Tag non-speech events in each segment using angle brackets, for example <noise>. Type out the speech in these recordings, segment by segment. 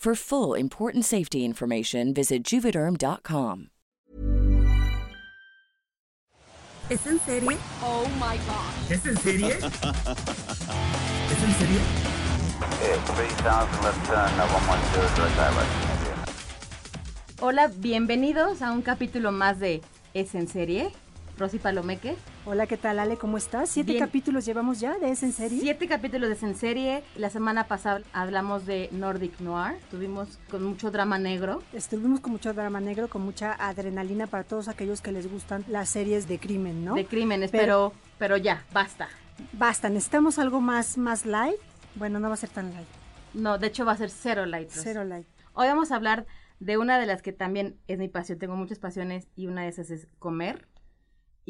For full important safety information, visit juvederm.com. ¿Es en serie? Oh my god. ¿Es en serie? <laughs> ¿Es en serie? Yeah, 3000 left turn, uh, 110 direct direct. Hola, bienvenidos a un capítulo más de ¿Es en serie? Rosy Palomeque. Hola, ¿qué tal, Ale? ¿Cómo estás? ¿Siete Bien. capítulos llevamos ya de ¿Es en serie? Siete capítulos de Es en serie. La semana pasada hablamos de Nordic Noir. Tuvimos con mucho drama negro. Estuvimos con mucho drama negro, con mucha adrenalina para todos aquellos que les gustan las series de crimen, ¿no? De crímenes, Pero- pero, pero ya, basta. Basta, necesitamos algo más, más light. Bueno, no va a ser tan light. No, de hecho va a ser cero light. Rosy. Cero light. Hoy vamos a hablar de una de las que también es mi pasión. Tengo muchas pasiones y una de esas es comer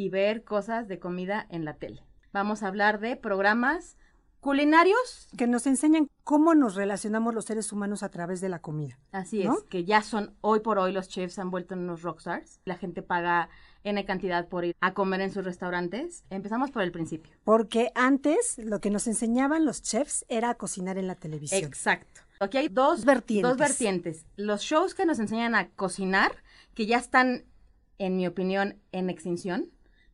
y ver cosas de comida en la tele. Vamos a hablar de programas culinarios. Que nos enseñan cómo nos relacionamos los seres humanos a través de la comida. Así ¿No? es, que ya son, hoy por hoy los chefs han vuelto unos rockstars. La gente paga N cantidad por ir a comer en sus restaurantes. Empezamos por el principio. Porque antes lo que nos enseñaban los chefs era a cocinar en la televisión. Exacto. Aquí hay dos Vertientes. Dos vertientes. Los shows que nos enseñan a cocinar, que ya están, en mi opinión, en extinción.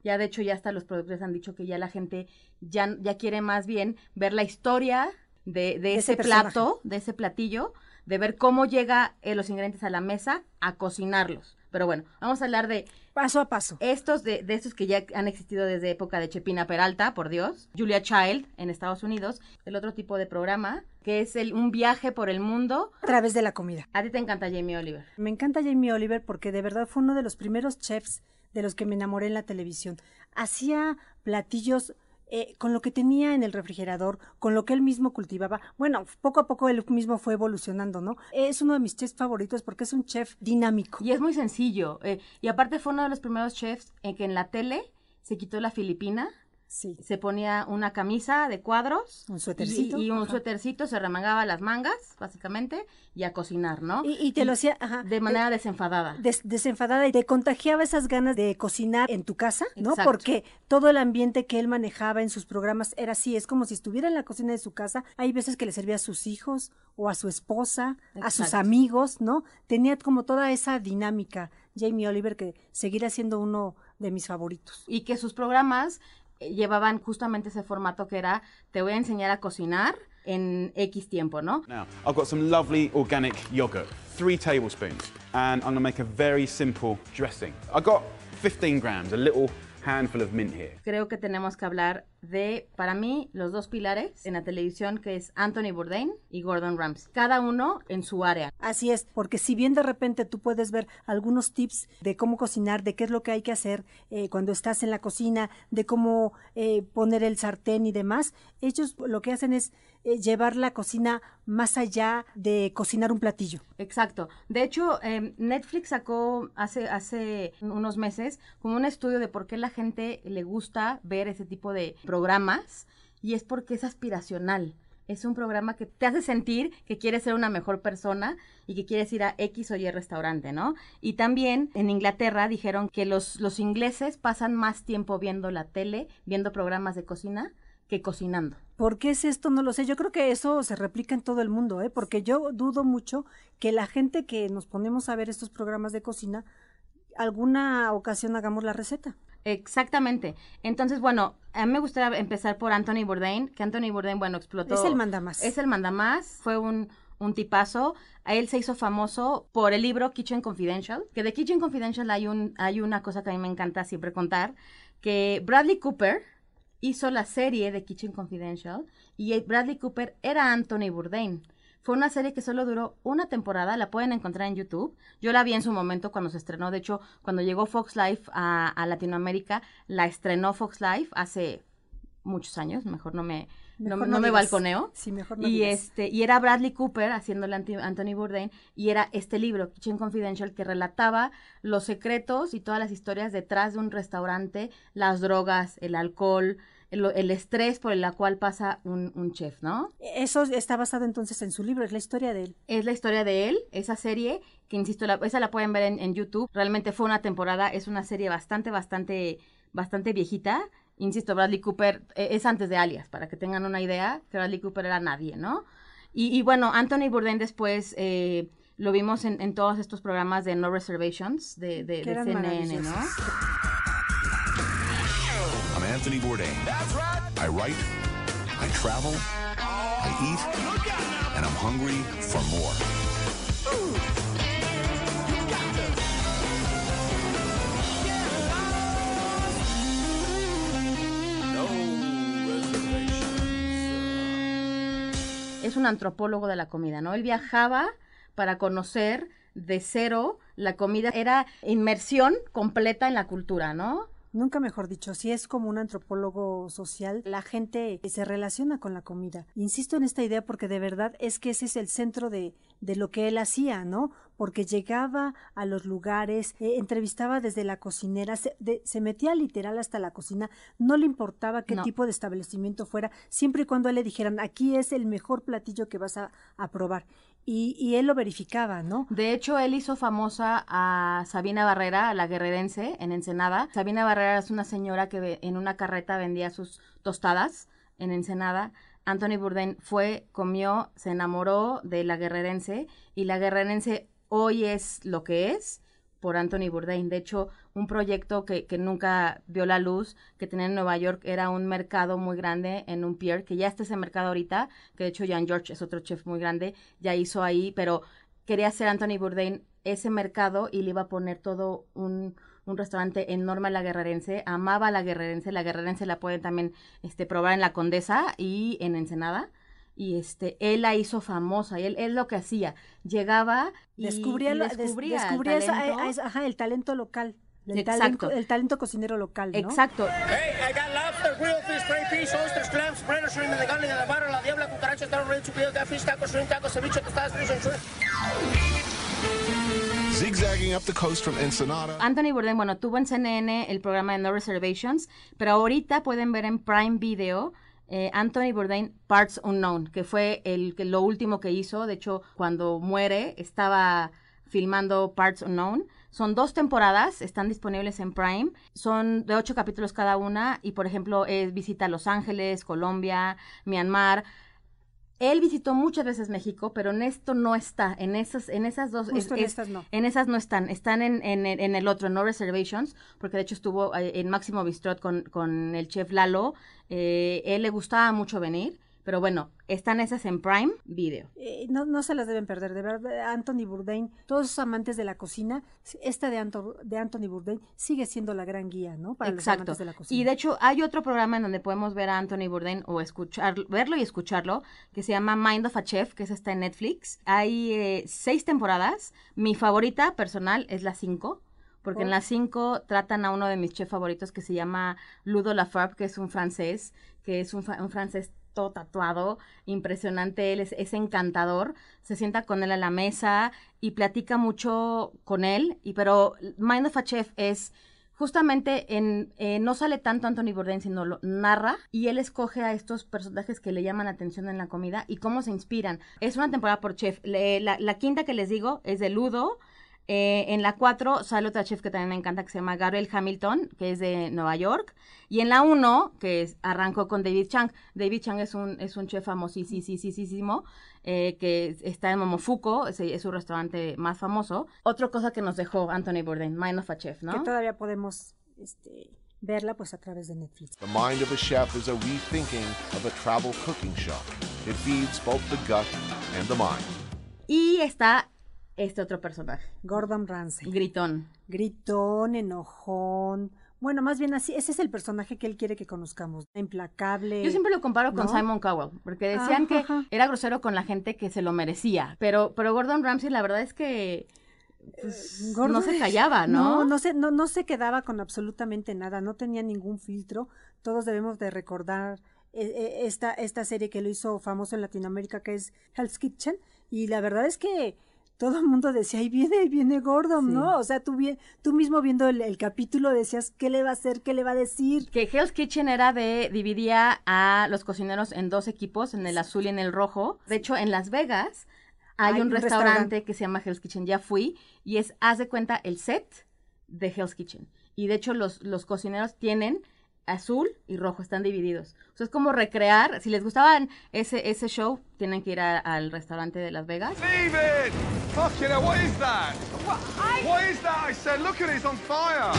Ya de hecho ya hasta los productores han dicho que ya la gente ya, ya quiere más bien ver la historia de, de ese plato, de ese platillo, de ver cómo llega eh, los ingredientes a la mesa a cocinarlos. Pero bueno, vamos a hablar de Paso a paso. estos de, de estos que ya han existido desde época de Chepina Peralta, por Dios, Julia Child en Estados Unidos, el otro tipo de programa, que es el, un viaje por el mundo. A través de la comida. A ti te encanta Jamie Oliver. Me encanta Jamie Oliver porque de verdad fue uno de los primeros chefs de los que me enamoré en la televisión. Hacía platillos eh, con lo que tenía en el refrigerador, con lo que él mismo cultivaba. Bueno, poco a poco él mismo fue evolucionando, ¿no? Es uno de mis chefs favoritos porque es un chef dinámico. Y es muy sencillo. eh, y aparte fue uno de los primeros chefs en que en la tele se quitó la filipina, Sí. se ponía una camisa de cuadros. Un suétercito, Y, y un ajá. suétercito, se remangaba las mangas, básicamente, y a cocinar, ¿no? Y, y te lo hacía ajá, de manera desenfadada. des- desenfadada y te contagiaba esas ganas de cocinar en tu casa, ¿no? Exacto. Porque todo el ambiente que él manejaba en sus programas era así, es como si estuviera en la cocina de su casa. Hay veces que le servía a sus hijos o a su esposa, a sus amigos, ¿no? Tenía como toda esa dinámica. Jamie Oliver que seguirá siendo uno de mis favoritos. y que sus programas eh, llevaban justamente ese formato que era te voy a enseñar a cocinar en X tiempo, ¿no? Now, I've got some lovely organic yogurt, three tablespoons, and I'm gonna make a very simple dressing. I got 15 grams, a little handful of mint here. Creo que tenemos que hablar de, para mí, los dos pilares en la televisión, que es Anthony Bourdain y Gordon Ramsay. Cada uno en su área. Así es, porque si bien de repente tú puedes ver algunos tips de cómo cocinar, de qué es lo que hay que hacer eh, cuando estás en la cocina, de cómo eh, poner el sartén y demás, ellos lo que hacen es eh, llevar la cocina más allá de cocinar un platillo. Exacto. De hecho, eh, Netflix sacó hace, hace unos meses como un estudio de por qué la gente le gusta ver ese tipo de programas y es porque es aspiracional. Es un programa que te hace sentir que quieres ser una mejor persona y que quieres ir a X o Y restaurante, ¿no? Y también en Inglaterra dijeron que los, los ingleses pasan más tiempo viendo la tele, viendo programas de cocina, que cocinando. ¿Por qué es esto? No lo sé. Yo creo que eso se replica en todo el mundo, ¿eh? Porque yo dudo mucho que la gente que nos ponemos a ver estos programas de cocina, alguna ocasión hagamos la receta. Exactamente. Entonces, bueno, a mí me gustaría empezar por Anthony Bourdain, que Anthony Bourdain, bueno, explotó. Es el mandamás. Es el mandamás, fue un, un tipazo. A él se hizo famoso por el libro Kitchen Confidential, que de Kitchen Confidential hay, un, hay una cosa que a mí me encanta siempre contar, que Bradley Cooper hizo la serie de Kitchen Confidential y Bradley Cooper era Anthony Bourdain. Fue una serie que solo duró una temporada, la pueden encontrar en YouTube. Yo la vi en su momento cuando se estrenó, de hecho, cuando llegó Fox Life a, a Latinoamérica, la estrenó Fox Life hace muchos años, mejor no me, no, no me balconeo. Sí, mejor no y digas. este y era Bradley Cooper haciéndole Anthony Bourdain y era este libro Kitchen Confidential que relataba los secretos y todas las historias detrás de un restaurante, las drogas, el alcohol, el, el estrés por el cual pasa un, un chef, ¿no? Eso está basado entonces en su libro, es la historia de él. Es la historia de él, esa serie, que insisto, la- esa la pueden ver en, en YouTube. Realmente fue una temporada, es una serie bastante, bastante, bastante viejita. Insisto, Bradley Cooper eh, es antes de Alias, para que tengan una idea, que Bradley Cooper era nadie, ¿no? Y, y bueno, Anthony Bourdain después eh, lo vimos en, en todos estos programas de No Reservations de, de, de CNN, ¿no? Anthony Bourdain. I write, I travel, I eat, and I'm hungry for more. es un antropólogo de la comida, ¿no? Él viajaba para conocer de cero la comida, era inmersión completa en la cultura, ¿no? Nunca mejor dicho, si es como un antropólogo social, la gente se relaciona con la comida. Insisto en esta idea porque de verdad es que ese es el centro de, de lo que él hacía, ¿no? Porque llegaba a los lugares, eh, entrevistaba desde la cocinera, se, de- se metía literal hasta la cocina, no le importaba qué No. tipo de establecimiento fuera, siempre y cuando le dijeran, aquí es el mejor platillo que vas a, a probar. Y, él lo verificaba, ¿no? De hecho, él hizo famosa a Sabina Barrera, la guerrerense, en Ensenada. Sabina Barrera es una señora que en una carreta vendía sus tostadas en Ensenada. Anthony Bourdain fue, comió, se enamoró de la guerrerense y la guerrerense hoy es lo que es por Anthony Bourdain. De hecho, un proyecto que, que nunca vio la luz, que tenía en Nueva York, era un mercado muy grande en un pier, que ya está ese mercado ahorita, que de hecho Jan George es otro chef muy grande, ya hizo ahí, pero quería hacer Anthony Bourdain ese mercado y le iba a poner todo un, un restaurante enorme a la guerrerense, amaba a la guerrerense, la guerrerense la pueden también este, probar en la Condesa y en Ensenada. Y este, él la hizo famosa, y él, él lo que hacía, llegaba y descubría, y lo- des- descubría, el descubría esa- talento. a- a- esa- ajá, el talento local. El Exacto. talento, el talento cocinero local, ¿no? Exacto. Hey, I got lobster, grilled fish, crayfish, fish, oysters, clams, breaded shrimp, de carne de la barra, la diabla, cucarachas, taro, rey, chupido, fish, tacos, shrimp, tacos, ceviche, tostadas, fish and shrimp. Zigzagging up the coast from Ensenada. Anthony Bourdain, bueno, tuvo en CNN el programa de No Reservations, pero ahorita pueden ver en Prime Video eh, Anthony Bourdain Parts Unknown, que fue el, que lo último que hizo. De hecho, cuando muere, estaba filmando Parts Unknown. Son dos temporadas, están disponibles en Prime. Son de ocho capítulos cada una y, por ejemplo, es visita Los Ángeles, Colombia, Myanmar. Él visitó muchas veces México, pero en esto no está. En esas, en esas dos. Justo en estas no. En esas no están. Están en, en, el- en el otro, No Reservations, porque de hecho estuvo eh, en Máximo Bistrot con, con el chef Lalo. Eh, él le gustaba mucho venir, pero bueno, están esas en Prime Video. Eh, no, no se las deben perder, de verdad, Anthony Bourdain, todos esos amantes de la cocina, esta de, Anto- de Anthony Bourdain sigue siendo la gran guía, ¿no? Para los Exacto. amantes de la cocina. Y de hecho hay otro programa en donde podemos ver a Anthony Bourdain o escuchar, verlo y escucharlo, que se llama Mind of a Chef, que es está en Netflix. Hay eh, seis temporadas. Mi favorita personal es la cinco. Porque en Oh. las cinco tratan a uno de mis chefs favoritos que se llama Ludo Lafargue, que es un francés, que es un, francés todo tatuado, impresionante, él es, encantador, se sienta con él a la mesa y platica mucho con él, y pero Mind of a Chef es justamente en eh, no sale tanto Anthony Bourdain sino lo narra y él escoge a estos personajes que le llaman la atención en la comida y cómo se inspiran. Es una temporada por chef. La quinta que les digo es de Ludo eh, en la 4 sale otra chef que también me encanta que se llama Gabriel Hamilton, que es de Nueva York. Y en la 1, que es- arrancó con David Chang. David Chang es un, es un chef famosísimo eh, que está en Momofuku, es, es su restaurante más famoso. Otra cosa que nos dejó Anthony Bourdain, Mind of a Chef, ¿no? Que todavía podemos este, verla pues a través de Netflix. The mind of a chef is a rethinking of a travel cooking show. It feeds both the gut and the mind. Y está este otro personaje, Gordon Ramsay. Gritón. Gritón, enojón. Bueno, más bien así, ese es el personaje que él quiere que conozcamos. Implacable. Yo siempre lo comparo con ¿no? Simon Cowell, porque decían que ajá. era grosero con la gente que se lo merecía, pero, pero Gordon Ramsay la verdad es que pues, no se callaba, ¿no? No, no se, no, no se quedaba con absolutamente nada, no tenía ningún filtro. Todos debemos de recordar eh, eh, esta, esta serie que lo hizo famoso en Latinoamérica, que es Hell's Kitchen, y la verdad es que todo el mundo decía, ahí viene, ahí viene Gordon, Sí. ¿no? O sea, tú, bien, tú mismo viendo el, el capítulo decías, ¿qué le va a hacer? ¿Qué le va a decir? Que Hell's Kitchen era de, dividía a los cocineros en dos equipos, en el azul y en el rojo. De hecho, en Las Vegas hay, Hay un un restaurante, restaurante. que se llama Hell's Kitchen, ya fui, y es, haz de cuenta, el set de Hell's Kitchen. Y de hecho, los, los cocineros tienen azul y rojo, están divididos. O sea, es como recrear, si les gustaban ese, ese show, tienen que ir a- al restaurante de Las Vegas. David! Fucking hell, what is that? What, what is that? I said, look at it, it's on fire.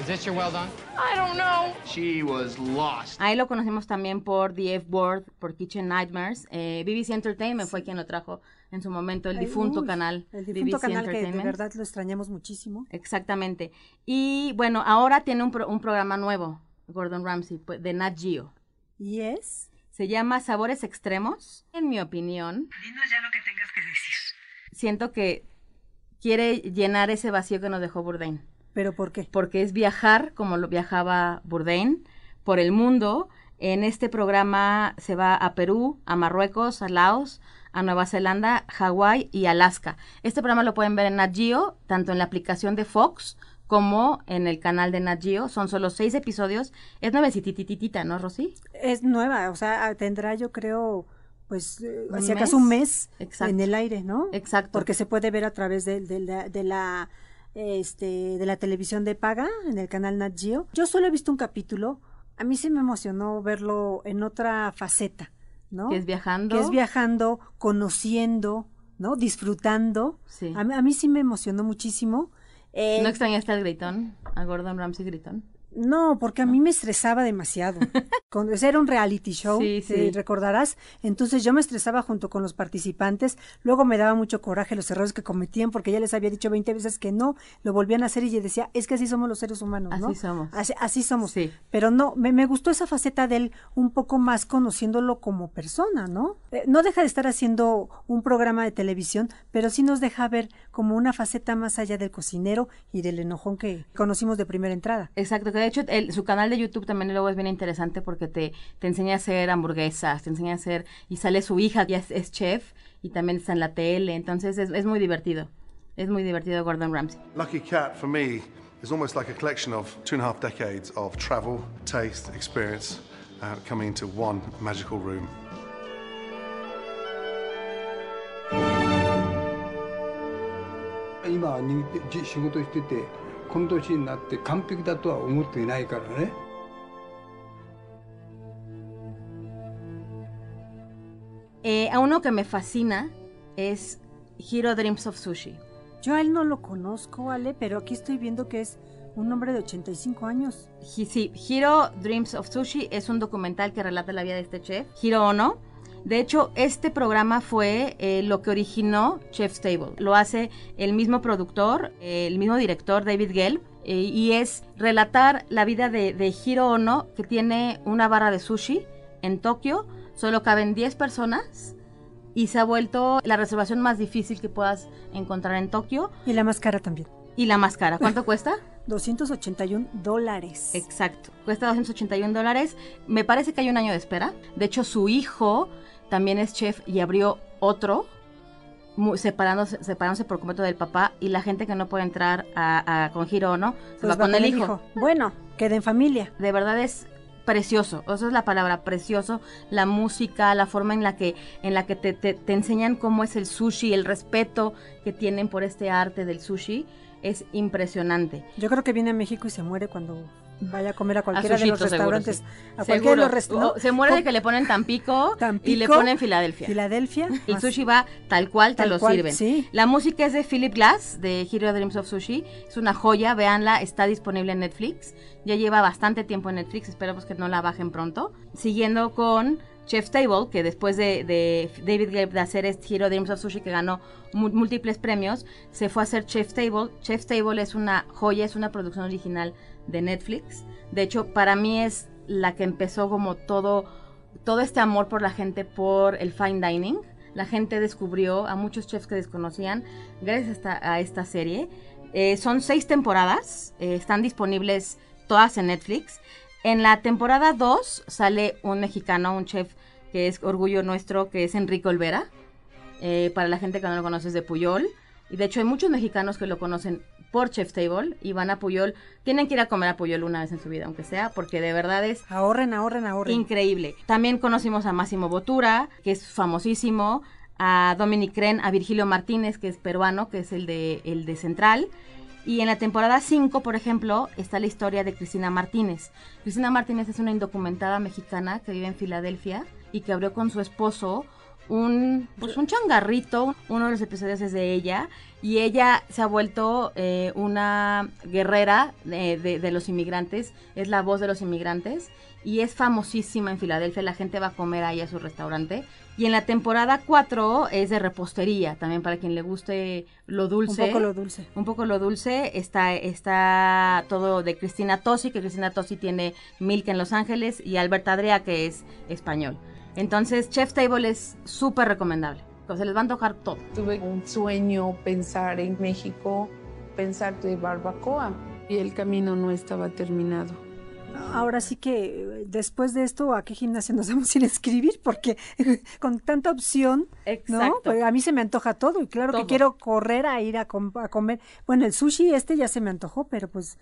Is this your well done? I don't know. She was lost. Ahí lo conocimos también por The F-Board, por Kitchen Nightmares. Eh, BBC Entertainment fue quien lo trajo en su momento, el Ay, difunto uy, canal. El difunto BBC canal que de verdad lo extrañamos muchísimo. Exactamente. Y bueno, ahora tiene un, pro- un programa nuevo, Gordon Ramsay, pues, de Nat Geo. Y es... Se llama Sabores Extremos. En mi opinión, Dinos ya lo que tengas que decir. siento que quiere llenar ese vacío que nos dejó Bourdain. ¿Pero por qué? porque es viajar como lo viajaba Bourdain por el mundo. En este programa se va a Perú, a Marruecos, a Laos, a Nueva Zelanda, Hawái y Alaska. Este programa lo pueden ver en Nat Geo, tanto en la aplicación de Fox como en el canal de Nat Geo. Son solo seis episodios. Es nuevecitititita, ¿no, Rosy? Es nueva, o sea, tendrá yo creo, pues, eh, ¿Un si acaso un mes Exacto. en el aire, ¿no? Exacto. Porque se puede ver a través de, de la, de la, este, de la televisión de paga en el canal Nat Geo. Yo solo he visto un capítulo. A mí sí me emocionó verlo en otra faceta, ¿no? Que es viajando. Que es viajando, conociendo, ¿no? Disfrutando. Sí. A, a mí sí me emocionó muchísimo. Eh, ¿No extrañaste al gritón? A Gordon Ramsay gritón. no, porque a mí me estresaba demasiado. <laughs> Cuando era un reality show, Sí, te sí. recordarás. Entonces yo me estresaba junto con los participantes. Luego me daba mucho coraje los errores que cometían porque ya les había dicho 20 veces que no. Lo volvían a hacer y yo decía, es que así somos los seres humanos, ¿no? Así somos. Así, así somos. Sí. Pero no, me, me gustó esa faceta de él un poco más conociéndolo como persona, ¿no? Eh, no deja de estar haciendo un programa de televisión, pero sí nos deja ver como una faceta más allá del cocinero y del enojón que conocimos de primera entrada. Exacto, que de hecho el- su canal de YouTube también luego es bien interesante porque te, te enseña a hacer hamburguesas, te enseña a hacer, y sale su hija, ya es, es chef, y también está en la tele, entonces es, es muy divertido, es muy divertido Gordon Ramsay. Lucky Cat for me is almost like a collection of two and a half decades of travel, taste, experience uh, coming into one magical room. 今にじ仕事しててこの年になって完璧だとは思っていないからね Eh, a uno que me fascina es Hero Dreams of Sushi. Yo a él no lo conozco, Ale, pero aquí estoy viendo que es un hombre de 85 años. Hi- Sí, Hero Dreams of Sushi es un documental que relata la vida de este chef, Hiro Ono. de hecho, este programa fue eh, lo que originó Chef's Table. Lo hace el mismo productor, eh, el mismo director, David Gelb, eh, y es relatar la vida de, de Hiro Ono, que tiene una barra de sushi en Tokio. Solo caben 10 personas y se ha vuelto la reservación más difícil que puedas encontrar en Tokio. Y la más cara también. Y la más cara, ¿cuánto <laughs> cuesta? 281 dólares. Exacto, cuesta 281 dólares. Me parece que hay un año de espera. De hecho, su hijo también es chef y abrió otro, separándose, separándose por completo del papá. Y la gente que no puede entrar a, a- con Hiro, ¿no? Se Pues va con el hijo. Bueno, queda en familia. De verdad es precioso, esa es la palabra, precioso, la música, la forma en la que, en la que te, te- te enseñan cómo es el sushi, el respeto que tienen por este arte del sushi, es impresionante. Yo creo que viene a México y se muere cuando vaya a comer a cualquiera de los seguro, restaurantes. sí. A cualquiera de los Seguro. restaurantes. O se muere de que le ponen Tampico, y Tampico, le ponen Filadelfia. Filadelfia. El sushi va tal cual te Tal lo cual, sirven. sí. La música es de Philip Glass, de Hero Dreams of Sushi. Es una joya, véanla, está disponible en Netflix. Ya lleva bastante tiempo en Netflix, esperamos que no la bajen pronto. Siguiendo con Chef's Table, que después de, de David Gabe de hacer este Hero Dreams of Sushi, que ganó múltiples premios, se fue a hacer Chef's Table. Chef's Table es una joya, es una producción original de Netflix. De hecho, para mí es la que empezó como todo, todo este amor por la gente por el fine dining. La gente descubrió a muchos chefs que desconocían gracias a esta, serie. Eh, son seis temporadas, eh, están disponibles todas en Netflix. En la temporada 2 sale un mexicano, un chef que es orgullo nuestro, que es Enrique Olvera. Eh, para la gente que no lo conoce es de Puyol. Y de hecho hay muchos mexicanos que lo conocen por Chef's Table y van a Puyol. Tienen que ir a comer a Puyol una vez en su vida, aunque sea, porque de verdad es Ahorren, ahorren, ahorren. increíble. También conocimos a Máximo Botura, que es famosísimo, a Dominic Cren, a Virgilio Martínez, que es peruano, que es el de, el de Central. Y en la temporada 5, por ejemplo, está la historia de Cristina Martínez. Cristina Martínez es una indocumentada mexicana que vive en Filadelfia y que abrió con su esposo un, pues un changarrito. Uno de los episodios es de ella. Y ella se ha vuelto eh, una guerrera de, de- de los inmigrantes. Es la voz de los inmigrantes. Y es famosísima en Filadelfia. La gente va a comer ahí a su restaurante. Y en la temporada 4 es de repostería. También para quien le guste lo dulce. Un poco lo dulce. Un poco lo dulce. Está, está todo de Cristina Tosi, que Cristina Tosi tiene Milk en Los Ángeles, y Albert Adria, que es español. Entonces, Chef's Table es súper recomendable. Se les va a antojar todo. Tuve un sueño pensar en México, pensar de barbacoa y el camino no estaba terminado. Ahora sí que después de esto, ¿a qué gimnasia nos vamos a ir a escribir? Porque <laughs> con tanta opción, ¿no? Exacto. Pues a mí se me antoja todo y claro Todo. que quiero correr a ir a, com- a comer. Bueno, el sushi este ya se me antojó, pero pues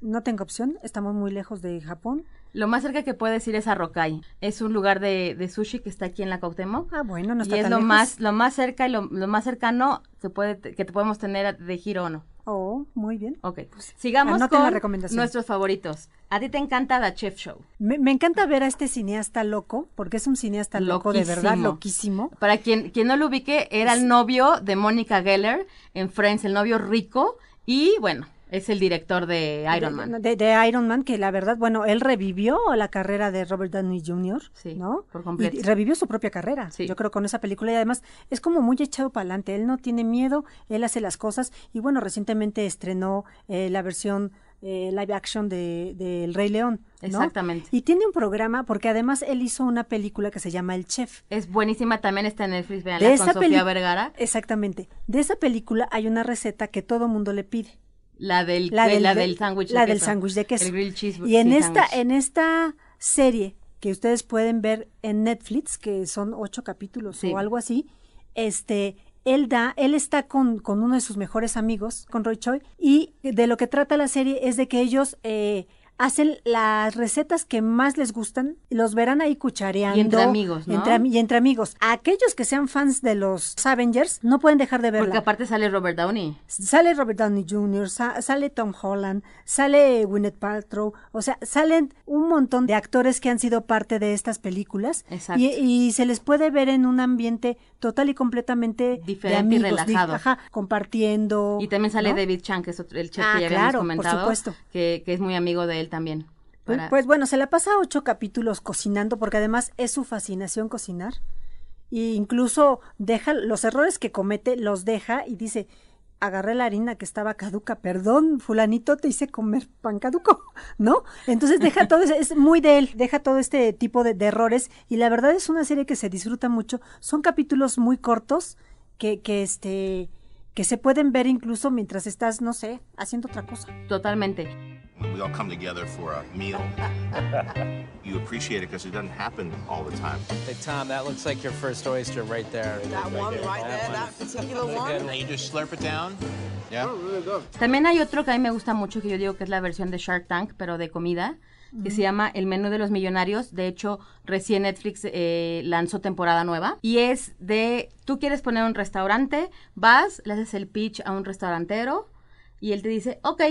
no tengo opción. Estamos muy lejos de Japón. Lo más cerca que puedes ir es a Rokai. Es un lugar de, de sushi que está aquí en la Cuauhtémoc. Ah, bueno, no y está es tan lo lejos. más, lo más cerca y lo, lo más cercano que puede, que te podemos tener de giro o no. Oh, muy bien. Ok. Sigamos anoten la con nuestros favoritos. A ti te encanta The Chef Show. Me, me encanta ver a este cineasta loco, porque es un cineasta loco, de verdad, Loquísimo. loquísimo. Para quien, quien no lo ubique, era el novio de Mónica Geller en Friends, el novio rico. Y bueno, es el director de Iron Man. De, de Iron Man, que la verdad, bueno, él revivió la carrera de Robert Downey Jr., Sí, ¿no? por completo. Y revivió su propia carrera, Sí. yo creo, con esa película. Y además es como muy echado para adelante. Él no tiene miedo, él hace las cosas. Y bueno, recientemente estrenó eh, la versión eh, live action de, de El Rey León. ¿no? Exactamente. Y tiene un programa, porque además él hizo una película que se llama El Chef. Es buenísima, también está en Netflix, veanla, con Sofía Vergara. Exactamente. De esa película hay una receta que todo mundo le pide. La del, La del, la de- del sándwich de la del sándwich de queso. El grilled cheese y en esta, en esta serie que ustedes pueden ver en Netflix, que son ocho capítulos Sí. o algo así, este, él da, él está con, con uno de sus mejores amigos, con Roy Choi, y de lo que trata la serie es de que ellos eh, hacen las recetas que más les gustan, los verán ahí cuchareando. Y entre amigos, ¿no? Entre y entre amigos. Aquellos que sean fans de los Avengers no pueden dejar de verla. Porque aparte sale Robert Downey. Sale Robert Downey Jr., sa- sale Tom Holland, sale Gwyneth Paltrow, o sea, salen un montón de actores que han sido parte de estas películas Exacto. y, y se les puede ver en un ambiente total y completamente Diferente y de amigos, di- relajado. ajá, compartiendo. Y también sale ¿no? David Chan, que es otro- el chef Ah, que ya claro, habíamos por comentado. supuesto. Que, que es muy amigo de él también. Pues, Para- pues bueno, se la pasa ocho capítulos cocinando porque además es su fascinación cocinar. Y incluso deja los errores que comete, los deja y dice, agarré la harina que estaba caduca, perdón, fulanito, te hice comer pan caduco, <laughs> ¿no? Entonces deja <laughs> todo, es muy de él, deja todo este tipo de, de errores y la verdad es una serie que se disfruta mucho. Son capítulos muy cortos que, que este que se pueden ver incluso mientras estás, no sé, haciendo otra cosa. Totalmente. When we all come together for a meal, <laughs> you appreciate it because it doesn't happen all the time. Hey, Tom, that looks like your first oyster right there. That one right there, that particular one. And you just slurp it down. Yeah. También hay otro que a mí me gusta mucho, que yo digo que es la versión de Shark Tank, pero de comida, que se llama El menú de los millonarios. De hecho, recién Netflix eh, lanzó temporada nueva. Y es de, tú quieres poner un restaurante, vas, le haces el pitch a un restaurantero y él te dice, ok,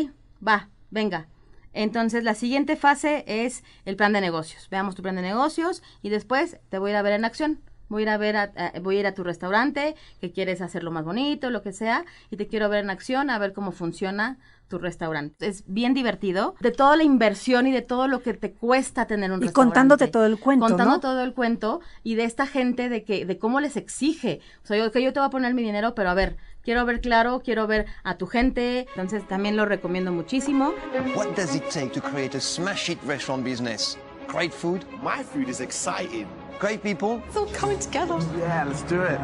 va, venga. Entonces, la siguiente fase es el plan de negocios. Veamos tu plan de negocios y después te voy a ir a ver en acción. Voy a ir a ver, a, a- voy a ir a tu restaurante, que quieres hacerlo más bonito, lo que sea, y te quiero ver en acción a ver cómo funciona tu restaurante. Es bien divertido, de toda la inversión y de todo lo que te cuesta tener un Y restaurante. contándote todo el cuento, Contando ¿no? todo el cuento y de esta gente de que de cómo les exige. O sea, yo, que yo te voy a poner mi dinero, pero a ver, quiero ver claro, quiero ver a tu gente. Entonces también lo recomiendo muchísimo. What does it take to create a smash hit restaurant business? Great food? My food is exciting. Great people? It's all coming together. Yeah, let's do it.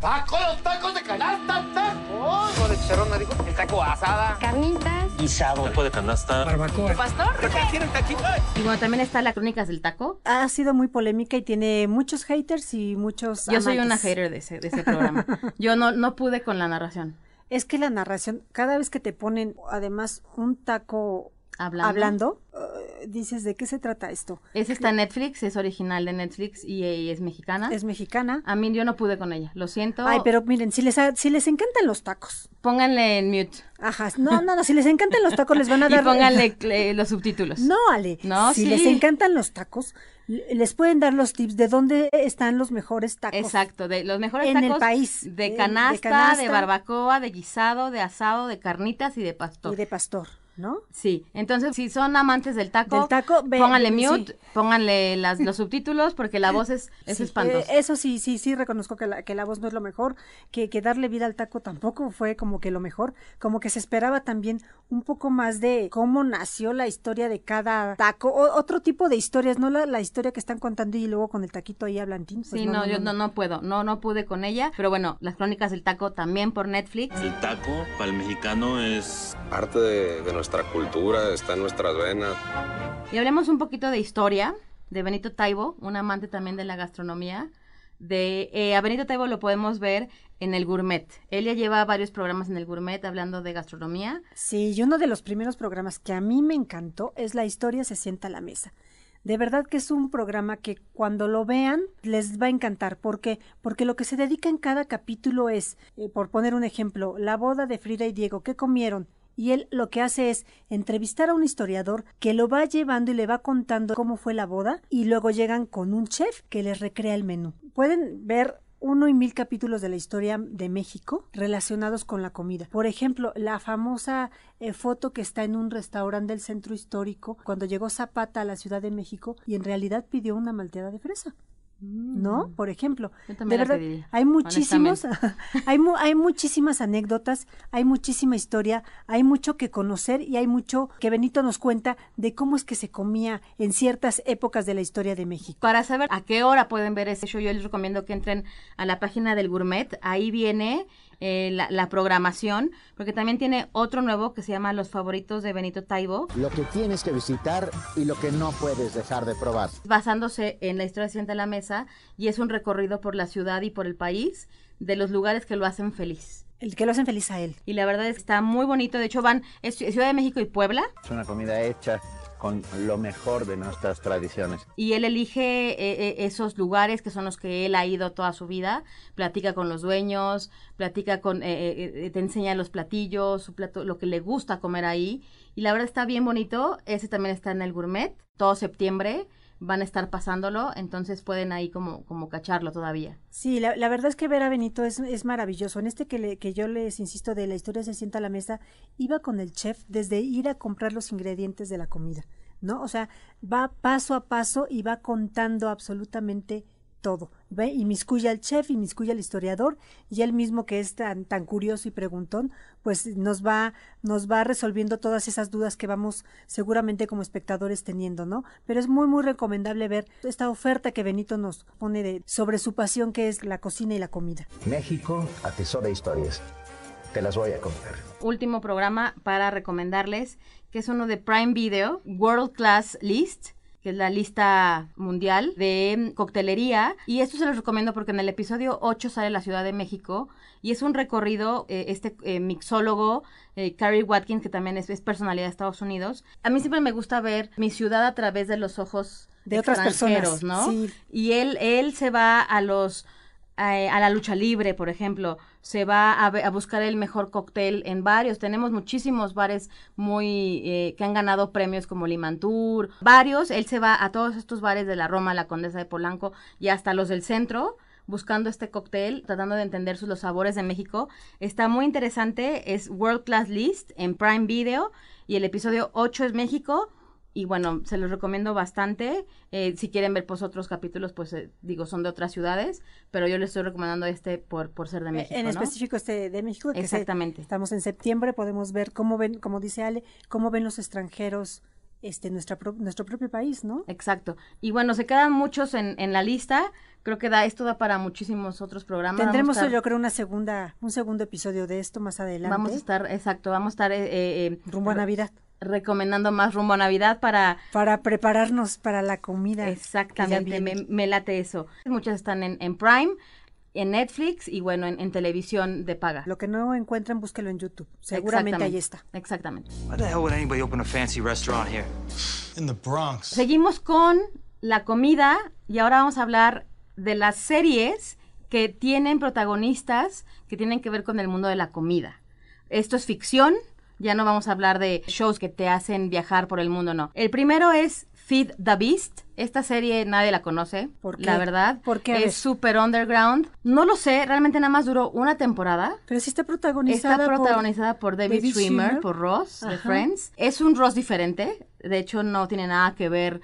¡Tacos, tacos de canasta, tacos! Taco de chicharrón, marico. El taco asada. Carnitas. Guisado. Taco de canasta. Barbacoa. ¿Pastor? ¿Qué quieren taquito? Y bueno, también está la Crónicas del Taco. Ha sido muy polémica y tiene muchos haters y muchos Yo soy una hater de ese, de ese programa. <laughs> Yo no, no pude con la narración. Es que la narración, cada vez que te ponen además un taco Hablando. hablando, eh, dices, ¿de qué se trata esto? Ese está en Netflix, es original de Netflix y, y es mexicana. Es mexicana. A mí yo no pude con ella, lo siento. Ay, pero miren, si les, ha- si les encantan los tacos. Pónganle en mute. Ajá, no, no, no, si les encantan los tacos les van a <laughs> Y dar... pónganle eh, los subtítulos. No, Ale. No, si sí. les encantan los tacos, les pueden dar los tips de dónde están los mejores tacos. Exacto, de los mejores En el país. de De- de canasta, de, canasta. barbacoa, de guisado, de asado, de carnitas y de pastor. Y de pastor, ¿no? Sí, entonces si son amantes del taco, Del taco, ve- pónganle sí. mute, pónganle las, los subtítulos porque la voz es, es Sí, espantosa. eh, eso sí, sí, sí, reconozco que la, que la voz no es lo mejor, que, que darle vida al taco tampoco fue como que lo mejor, como que se esperaba también un poco más de cómo nació la historia de cada taco, o, otro tipo de historias, no la, la historia que están contando y luego con el taquito ahí hablan tin, pues Sí, no, yo no, no puedo, no, no pude con ella, pero bueno, las crónicas del taco también por Netflix. El taco para el mexicano es Parte de, de nuestra cultura, está en nuestras venas. Y hablemos un poquito de historia de Benito Taibo, un amante también de la gastronomía. De, eh, a Benito Taibo lo podemos ver en el Gourmet. Él ya lleva varios programas en el Gourmet hablando de gastronomía. Sí, y uno de los primeros programas que a mí me encantó es La historia se sienta a la mesa. De verdad que es un programa que cuando lo vean les va a encantar. ¿Por qué? Porque lo que se dedica en cada capítulo es, eh, por poner un ejemplo, la boda de Frida y Diego. ¿Qué comieron? Y él lo que hace es entrevistar a un historiador que lo va llevando y le va contando cómo fue la boda y luego llegan con un chef que les recrea el menú. Pueden ver uno y mil capítulos de la historia de México relacionados con la comida. Por ejemplo, la famosa eh, foto que está en un restaurante del centro histórico cuando llegó Zapata a la Ciudad de México y en realidad pidió una malteada de fresa. ¿No? Por ejemplo, Yo de verdad, pediría, hay muchísimos, <laughs> hay, mu- hay muchísimas anécdotas, hay muchísima historia, hay mucho que conocer y hay mucho que Benito nos cuenta de cómo es que se comía en ciertas épocas de la historia de México. Para saber a qué hora pueden ver ese show, yo les recomiendo que entren a la página del Gourmet. Ahí viene eh, la, la programación, porque también tiene otro nuevo que se llama Los favoritos de Benito Taibo. Lo que tienes que visitar y lo que no puedes dejar de probar. basándose en la historia de Sienta a la Mesa y es un recorrido por la ciudad y por el país de los lugares que lo hacen feliz. El que lo hacen feliz a él. Y la verdad es que está muy bonito. De hecho, van es Ciudad de México y Puebla. Es una comida hecha con lo mejor de nuestras tradiciones. Y él elige eh, eh, esos lugares que son los que él ha ido toda su vida. Platica con los dueños, platica con, eh, te enseña los platillos, su plato, lo que le gusta comer ahí. Y la verdad está bien bonito. Ese también está en el Gourmet. Todo septiembre van a estar pasándolo, entonces pueden ahí como, como cacharlo todavía. Sí, la, la verdad es que ver a Benito es, es maravilloso. En este que, le, que yo les insisto de la historia se sienta a la mesa, iba con el chef desde ir a comprar los ingredientes de la comida, ¿no? O sea, va paso a paso y va contando absolutamente todo. ¿ve? Y miscuya al chef y miscuya al historiador y él mismo que es tan, tan curioso y preguntón, pues nos va, nos va resolviendo todas esas dudas que vamos seguramente como espectadores teniendo, ¿no? Pero es muy, muy recomendable ver esta oferta que Benito nos pone de, sobre su pasión que es la cocina y la comida. México atesora historias. Te las voy a contar. Último programa para recomendarles, que es uno de Prime Video, World Class List que es la lista mundial de coctelería. Y esto se los recomiendo porque en el episodio 8 sale la Ciudad de México y es un recorrido, eh, este eh, mixólogo, eh, Carrie Watkins, que también es, es, personalidad de Estados Unidos. A mí siempre me gusta ver mi ciudad a través de los ojos de otras personas, ¿no? Sí. Y él, él se va a los eh, a la lucha libre, por ejemplo, se va a, a buscar el mejor cóctel en varios. Tenemos muchísimos bares muy eh, que han ganado premios como Limantur, varios. Él se va a todos estos bares de la Roma, la Condesa de Polanco y hasta los del centro buscando este cóctel, tratando de entender sus, los sabores de México. Está muy interesante, es World Class List en Prime Video y el episodio 8 es México. Y bueno, se los recomiendo bastante. Eh, si quieren ver pues otros capítulos, pues eh, digo, son de otras ciudades, pero yo les estoy recomendando este por, por ser de México. en ¿no? específico este de México. que se- Exactamente. estamos en septiembre, podemos ver cómo ven, como dice Ale, cómo ven los extranjeros este nuestra pro- nuestro propio país, ¿no? Exacto. Y bueno, se quedan muchos en, en la lista. Creo que da esto da para muchísimos otros programas. Tendremos estar- yo creo una segunda un segundo episodio de esto más adelante. Vamos a estar, exacto, vamos a estar eh, eh, rumbo a Navidad. Recomendando más rumbo a Navidad para... Para prepararnos para la comida. Exactamente, me, me late eso. Muchas están en, en Prime, en Netflix y bueno, en, en televisión de paga. Lo que no encuentren, búsquelo en YouTube. Seguramente ahí está. Exactamente. Why the hell would anybody open a fancy restaurant here? In the Bronx. Seguimos con la comida y ahora vamos a hablar de las series que tienen protagonistas que tienen que ver con el mundo de la comida. Esto es ficción, ya no vamos a hablar de shows que te hacen viajar por el mundo, no. El primero es Feed the Beast. Esta serie nadie la conoce, ¿Por la verdad. ¿Por qué? A ver. Es súper underground. No lo sé, realmente nada más duró una temporada. Pero sí está protagonizada Está por protagonizada por, David, David Schwimmer, Schwimmer. por Ross de Ajá. Friends. Es un Ross diferente. De hecho, no tiene nada que ver.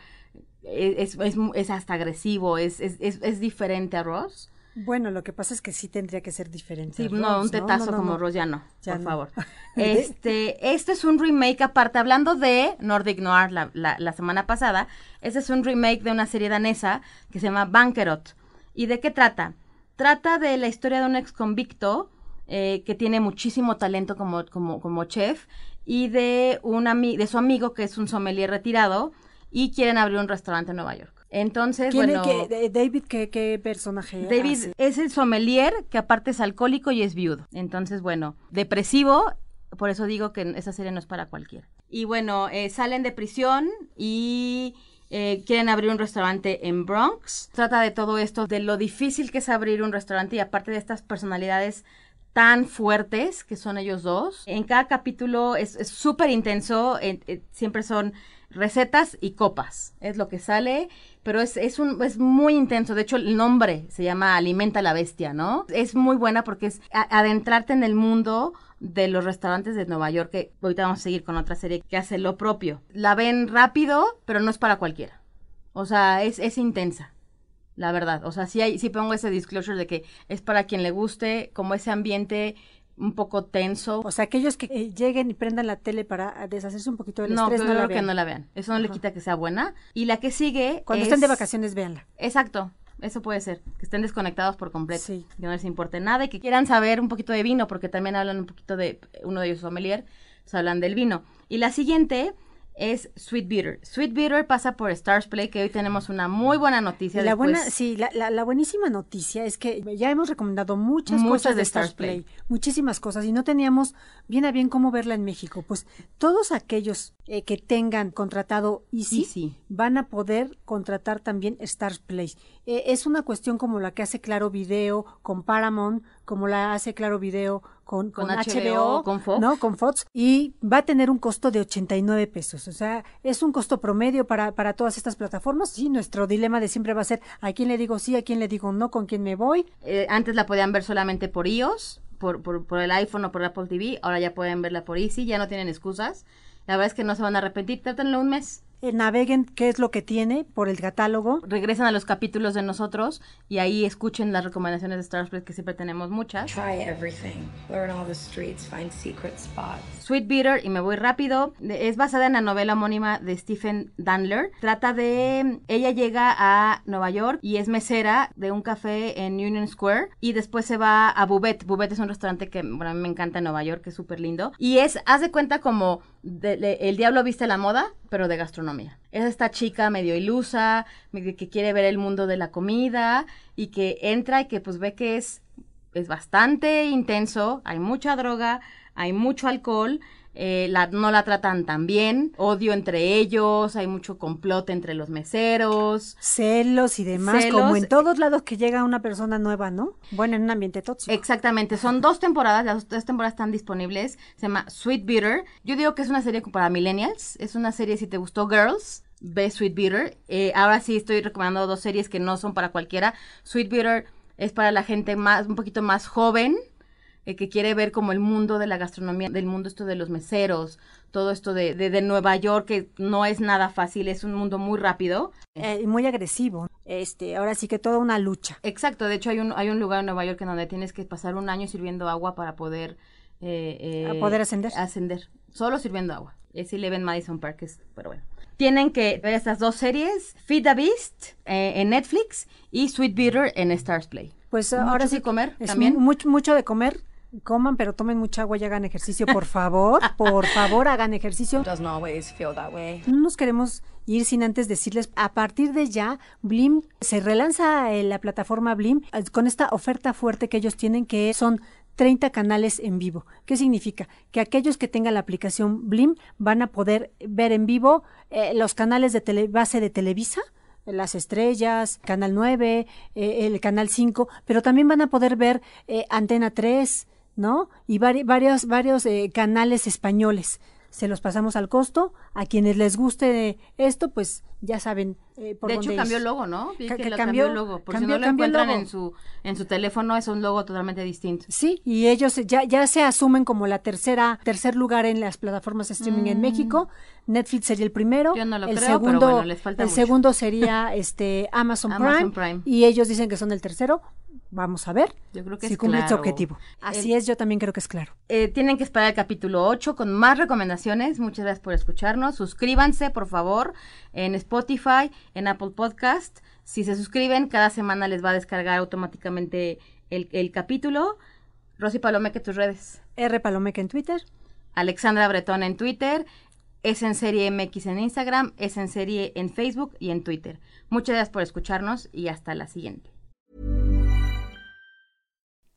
Es, es, es hasta agresivo. Es, es, es, es diferente a Ross. Bueno, lo que pasa es que sí tendría que ser diferente. Sí, no, un tetazo No, no, como no. Ross ya no, Ya por favor. <laughs> Este, este es un remake aparte, hablando de Nordic Noir la, la, la semana pasada, este es un remake de una serie danesa que se llama Bankerot. ¿Y de qué trata? Trata de la historia de un ex convicto eh, que tiene muchísimo talento como, como, como chef y de, un ami- de su amigo que es un sommelier retirado y quieren abrir un restaurante en Nueva York. Entonces, ¿Quién es bueno... que- David, ¿qué, qué personaje David hace? es el sommelier que aparte es alcohólico y es viudo. Entonces, bueno, depresivo, por eso digo que esa serie no es para cualquiera. Y bueno, eh, salen de prisión y eh, quieren abrir un restaurante en Bronx. Trata de todo esto, de lo difícil que es abrir un restaurante y aparte de estas personalidades tan fuertes que son ellos dos. En cada capítulo es súper intenso, eh, siempre son recetas y copas, es lo que sale, pero es, es, un, es muy intenso, de hecho el nombre se llama Alimenta la Bestia, ¿no? Es muy buena porque es adentrarte en el mundo de los restaurantes de Nueva York, que ahorita vamos a seguir con otra serie que hace lo propio. La ven rápido, pero no es para cualquiera. O sea, es, es intensa. La verdad, o sea, sí, hay, sí pongo ese disclosure de que es para quien le guste, como ese ambiente un poco tenso. O sea, aquellos que eh, lleguen y prendan la tele para deshacerse un poquito del No, estrés, no la creo que no la vean. Eso no le quita que sea buena. Y la que sigue. Cuando es- estén de vacaciones, véanla. Exacto. Eso puede ser. Que estén desconectados por completo. Que no les importe nada y que quieran saber un poquito de vino, porque también hablan un poquito de. Uno de ellos, sommelier, pues hablan del vino. Y la siguiente es Sweet Beater. Sweet Beater pasa por Stars Play, que hoy tenemos una muy buena noticia. La después- buena, sí, la, la, la buenísima noticia es que ya hemos recomendado muchas, Muchas cosas de de Stars Stars Play, muchísimas cosas, y no teníamos bien a bien cómo verla en México. Pues todos aquellos eh, que tengan contratado Easy, Easy. van a poder contratar también Stars Play. Eh, es una cuestión como la que hace Claro Video con Paramount, como la hace Claro Video con, Con con HBO, HBO, con Fox. ¿no? Con Fox, y va a tener un costo de 89 pesos. O sea, es un costo promedio para, para todas estas plataformas. Sí, nuestro dilema de siempre va a ser a quién le digo sí, a quién le digo no, con quién me voy. Eh, antes la podían ver solamente por iOS, por, por, por el iPhone o por Apple TV. Ahora ya pueden verla por Easy, ya no tienen excusas. La verdad es que no se van a arrepentir. Trátenlo un mes. Eh, naveguen qué es lo que tiene por el catálogo. Regresan a los capítulos de nosotros y ahí escuchen las recomendaciones de Star Plus, que siempre tenemos muchas. Try everything. Learn all the streets. Find secret spots. Sweet Beater, y me voy rápido, es basada en la novela homónima de Stephen Dandler. Trata de, ella llega a Nueva York y es mesera de un café en Union Square y después se va a Bubet. Bubet es un restaurante que, bueno, a mí me encanta en Nueva York, que es súper lindo. Y es, haz de cuenta como El Diablo Viste la Moda, pero de gastronomía. Es esta chica medio ilusa, que quiere ver el mundo de la comida y que entra y que pues ve que es es bastante intenso, hay mucha droga, hay mucho alcohol, eh, la, no la tratan tan bien, odio entre ellos, hay mucho complot entre los meseros. Celos y demás, Celos. como en todos lados que llega una persona nueva, ¿no? Bueno, en un ambiente tóxico. Exactamente, son dos temporadas, las dos temporadas están disponibles, se llama Sweet Bitter. Yo digo que es una serie para millennials, es una serie si te gustó Girls, ve Sweet Bitter. Eh, ahora sí estoy recomendando dos series que no son para cualquiera. Sweet Bitter es para la gente más, un poquito más joven, eh, que quiere ver como el mundo de la gastronomía, del mundo esto de los meseros, todo esto de, de, de Nueva York, que no es nada fácil, es un mundo muy rápido. Eh, y muy agresivo. Este, ahora sí que toda una lucha. Exacto, de hecho hay un, hay un lugar en Nueva York en donde tienes que pasar un año sirviendo agua para poder... eh, eh, A poder ascender. Ascender, solo sirviendo agua. Es Eleven Madison Park, es- pero bueno. Tienen que ver estas dos series, Feed the Beast eh, en Netflix y Sweet Bitter en Stars Play. Pues Mucho ahora sí comer es también. mu- mucho, mucho de comer. Coman, pero tomen mucha agua y hagan ejercicio, por favor. <laughs> por favor, hagan ejercicio. Doesn't always feel that way. No nos queremos ir sin antes decirles, a partir de ya, Blim se relanza eh, la plataforma Blim eh, con esta oferta fuerte que ellos tienen, que son 30 canales en vivo. ¿Qué significa? Que aquellos que tengan la aplicación Blim van a poder ver en vivo eh, los canales de tele- base de Televisa, las estrellas, Canal 9, eh, el Canal 5, pero también van a poder ver eh, Antena 3, ¿no? Y vari- varios, varios eh, canales españoles. Se los pasamos al costo. A quienes les guste esto, pues ya saben eh, por de dónde hecho cambió el logo, ¿no? Ca- que cambió- cambió, el logo. Por si no lo encuentran en su en su teléfono, es un logo totalmente distinto. Sí, y ellos ya, ya se asumen como la tercera, tercer lugar en las plataformas de streaming en Mm. México. Netflix sería el primero. Yo no lo el creo, pero segundo, bueno, les falta el mucho. segundo sería este Amazon, Amazon Prime, Prime. y ellos dicen que son el tercero. Vamos a ver Yo creo que si es cumple su claro. objetivo. Así es, yo también creo que es claro. Eh, tienen que esperar el capítulo 8 con más recomendaciones. Muchas gracias por escucharnos. Suscríbanse, por favor, en Spotify, en Apple Podcast. Si se suscriben, cada semana les va a descargar automáticamente el, el capítulo. Rosy Palomeque, tus redes. R Palomeca en Twitter. Alexandra Bretón en Twitter. Es en serie MX en Instagram. Es en serie en Facebook y en Twitter. Muchas gracias por escucharnos y hasta la siguiente.